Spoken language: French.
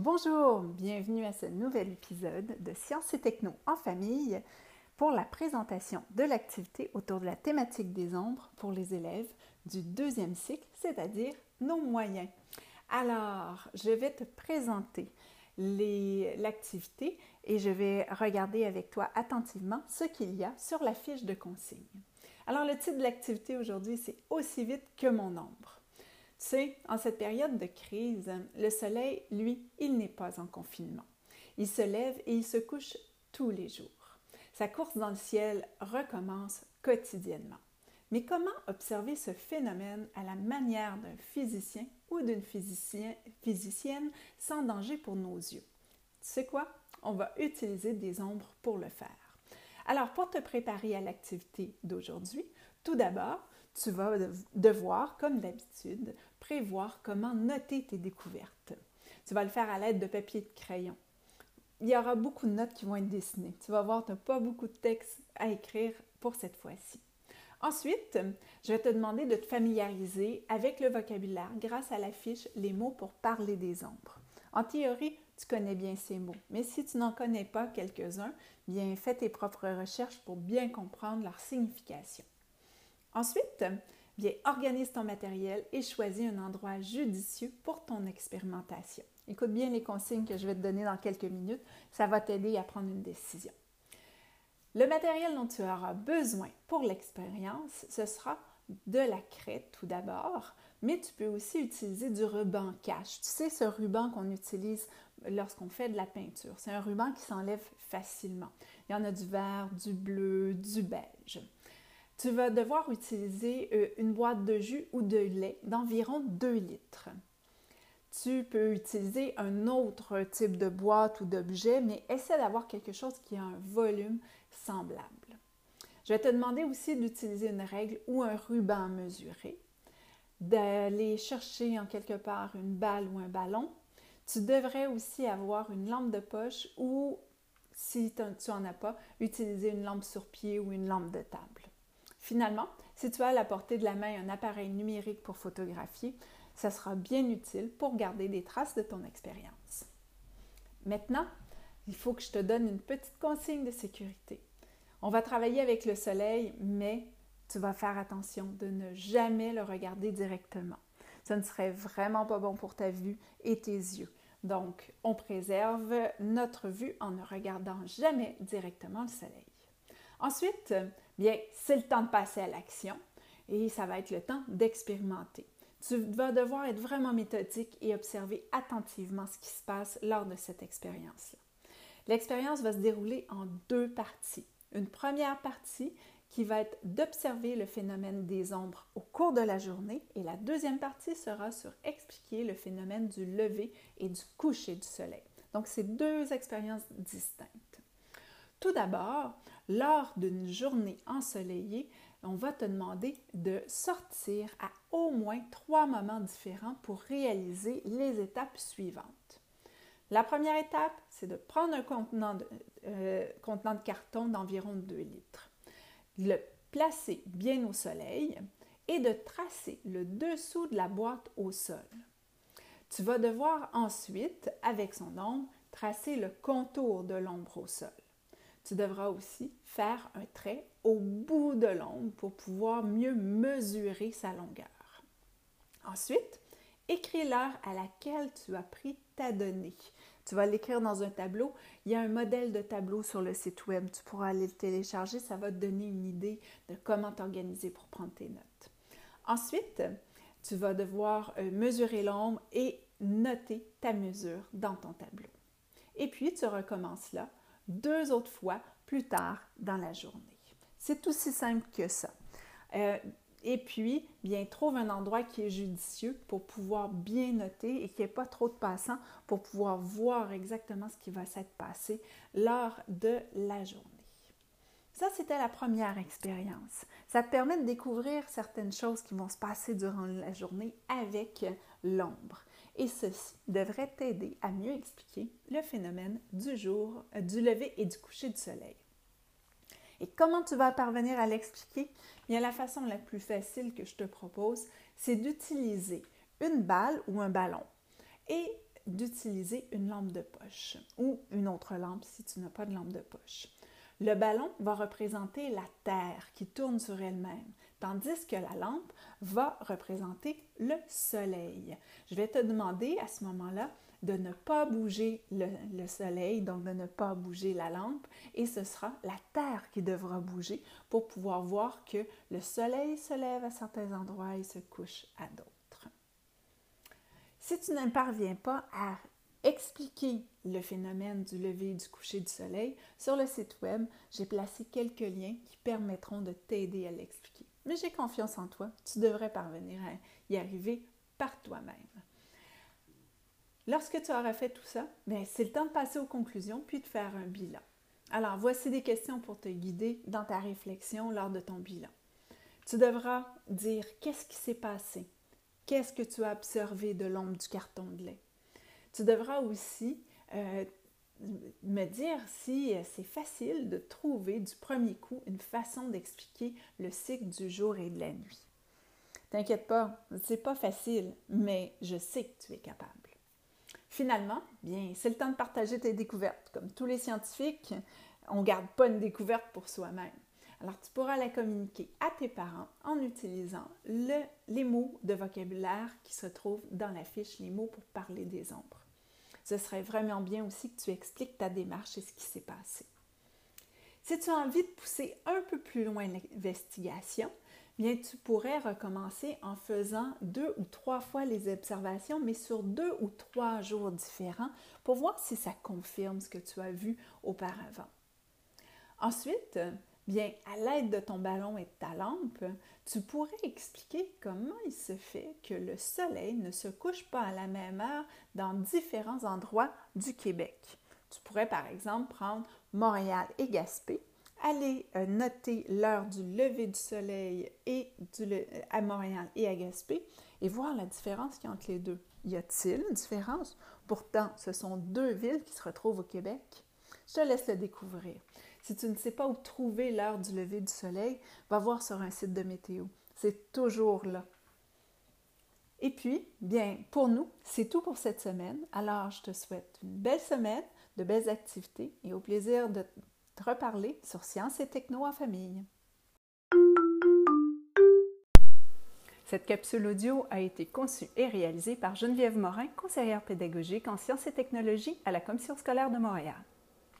Bonjour, bienvenue à ce nouvel épisode de Sciences et Techno en famille pour la présentation de l'activité autour de la thématique des ombres pour les élèves du deuxième cycle, c'est-à-dire nos moyens. Alors, je vais te présenter l'activité et je vais regarder avec toi attentivement ce qu'il y a sur la fiche de consigne. Alors, le titre de l'activité aujourd'hui, c'est Aussi vite que mon ombre. Sais, en cette période de crise, le soleil, lui, il n'est pas en confinement. Il se lève et il se couche tous les jours. Sa course dans le ciel recommence quotidiennement. Mais comment observer ce phénomène à la manière d'un physicien ou d'une physicienne sans danger pour nos yeux? Tu sais quoi? On va utiliser des ombres pour le faire. Alors, pour te préparer à l'activité d'aujourd'hui, tout d'abord, tu vas devoir, comme d'habitude, prévoir comment noter tes découvertes. Tu vas le faire à l'aide de papier et de crayon. Il y aura beaucoup de notes qui vont être dessinées. Tu vas voir, tu n'as pas beaucoup de texte à écrire pour cette fois-ci. Ensuite, je vais te demander de te familiariser avec le vocabulaire grâce à la fiche Les mots pour parler des ombres. En théorie, tu connais bien ces mots, mais si tu n'en connais pas quelques-uns, bien fais tes propres recherches pour bien comprendre leur signification. Ensuite, bien organise ton matériel et choisis un endroit judicieux pour ton expérimentation. Écoute bien les consignes que je vais te donner dans quelques minutes, ça va t'aider à prendre une décision. Le matériel dont tu auras besoin pour l'expérience, ce sera de la craie tout d'abord, mais tu peux aussi utiliser du ruban cache. Tu sais, ce ruban qu'on utilise lorsqu'on fait de la peinture. C'est un ruban qui s'enlève facilement. Il y en a du vert, du bleu, du beige. Tu vas devoir utiliser euh, une boîte de jus ou de lait d'environ 2 litres. Tu peux utiliser un autre type de boîte ou d'objet, mais essaie d'avoir quelque chose qui a un volume semblable. Je vais te demander aussi d'utiliser une règle ou un ruban mesuré, d'aller chercher en quelque part une balle ou un ballon. Tu devrais aussi avoir une lampe de poche ou, si tu n'en as pas, utiliser une lampe sur pied ou une lampe de table. Finalement, si tu as à la portée de la main un appareil numérique pour photographier, ça sera bien utile pour garder des traces de ton expérience. Maintenant, il faut que je te donne une petite consigne de sécurité. On va travailler avec le soleil, mais tu vas faire attention de ne jamais le regarder directement. Ce ne serait vraiment pas bon pour ta vue et tes yeux. Donc, on préserve notre vue en ne regardant jamais directement le soleil. Ensuite, bien, c'est le temps de passer à l'action et ça va être le temps d'expérimenter. Tu vas devoir être vraiment méthodique et observer attentivement ce qui se passe lors de cette expérience-là. L'expérience va se dérouler en deux parties. Une première partie qui va être d'observer le phénomène des ombres au cours de la journée et la deuxième partie sera sur expliquer le phénomène du lever et du coucher du soleil. Donc, c'est deux expériences distinctes. Tout d'abord, lors d'une journée ensoleillée, on va te demander de sortir à au moins trois moments différents pour réaliser les étapes suivantes. La première étape, c'est de prendre un contenant de, euh, carton d'environ 2 litres, le placer bien au soleil et de tracer le dessous de la boîte au sol. Tu vas devoir ensuite, avec son ombre, tracer le contour de l'ombre au sol. Tu devras aussi faire un trait au bout de l'ombre pour pouvoir mieux mesurer sa longueur. Ensuite, écris l'heure à laquelle tu as pris ta donnée. Tu vas l'écrire dans un tableau. Il y a un modèle de tableau sur le site web. Tu pourras aller le télécharger. Ça va te donner une idée de comment t'organiser pour prendre tes notes. Ensuite, tu vas devoir euh, mesurer l'ombre et noter ta mesure dans ton tableau. Et puis, tu recommences là deux autres fois plus tard dans la journée. C'est aussi simple que ça. Euh, et puis, bien, trouve un endroit qui est judicieux pour pouvoir bien noter et qu'il n'y ait pas trop de passants pour pouvoir voir exactement ce qui va s'être passé lors de la journée. Ça, c'était la première expérience. Ça te permet de découvrir certaines choses qui vont se passer durant la journée avec l'ombre. Et ceci devrait t'aider à mieux expliquer le phénomène du jour, euh, du lever et du coucher du soleil. Et comment tu vas parvenir à l'expliquer? Bien, la façon la plus facile que je te propose, c'est d'utiliser une balle ou un ballon et d'utiliser une lampe de poche ou une autre lampe si tu n'as pas de lampe de poche. Le ballon va représenter la Terre qui tourne sur elle-même, tandis que la lampe va représenter le Soleil. Je vais te demander à ce moment-là de ne pas bouger le, Soleil, donc de ne pas bouger la lampe, et ce sera la Terre qui devra bouger pour pouvoir voir que le Soleil se lève à certains endroits et se couche à d'autres. Si tu ne parviens pas à expliquer le phénomène du lever et du coucher du soleil, sur le site web, j'ai placé quelques liens qui permettront de t'aider à l'expliquer. Mais j'ai confiance en toi, tu devrais parvenir à y arriver par toi-même. Lorsque tu auras fait tout ça, ben, c'est le temps de passer aux conclusions puis de faire un bilan. Alors, voici des questions pour te guider dans ta réflexion lors de ton bilan. Tu devras dire qu'est-ce qui s'est passé, qu'est-ce que tu as observé de l'ombre du carton de lait? Tu devras aussi euh, me dire si euh, c'est facile de trouver du premier coup une façon d'expliquer le cycle du jour et de la nuit. T'inquiète pas, c'est pas facile, mais je sais que tu es capable. Finalement, bien, c'est le temps de partager tes découvertes. Comme tous les scientifiques, on garde pas une découverte pour soi-même. Alors, tu pourras la communiquer à tes parents en utilisant les mots de vocabulaire qui se trouvent dans la fiche, les mots pour parler des ombres. Ce serait vraiment bien aussi que tu expliques ta démarche et ce qui s'est passé. Si tu as envie de pousser un peu plus loin l'investigation, bien tu pourrais recommencer en faisant deux ou trois fois les observations, mais sur deux ou trois jours différents pour voir si ça confirme ce que tu as vu auparavant. Ensuite, Bien, à l'aide de ton ballon et de ta lampe, tu pourrais expliquer comment il se fait que le soleil ne se couche pas à la même heure dans différents endroits du Québec. Tu pourrais par exemple prendre Montréal et Gaspé, aller euh, noter l'heure du lever du soleil et à Montréal et à Gaspé et voir la différence qu'il y a entre les deux. Y a-t-il une différence? Pourtant, ce sont deux villes qui se retrouvent au Québec. Je te laisse le découvrir. Si tu ne sais pas où trouver l'heure du lever du soleil, va voir sur un site de météo. C'est toujours là. Et puis, bien, pour nous, c'est tout pour cette semaine. Alors, je te souhaite une belle semaine, de belles activités et au plaisir de te reparler sur Sciences et Techno en famille. Cette capsule audio a été conçue et réalisée par Geneviève Morin, conseillère pédagogique en sciences et technologies à la Commission scolaire de Montréal.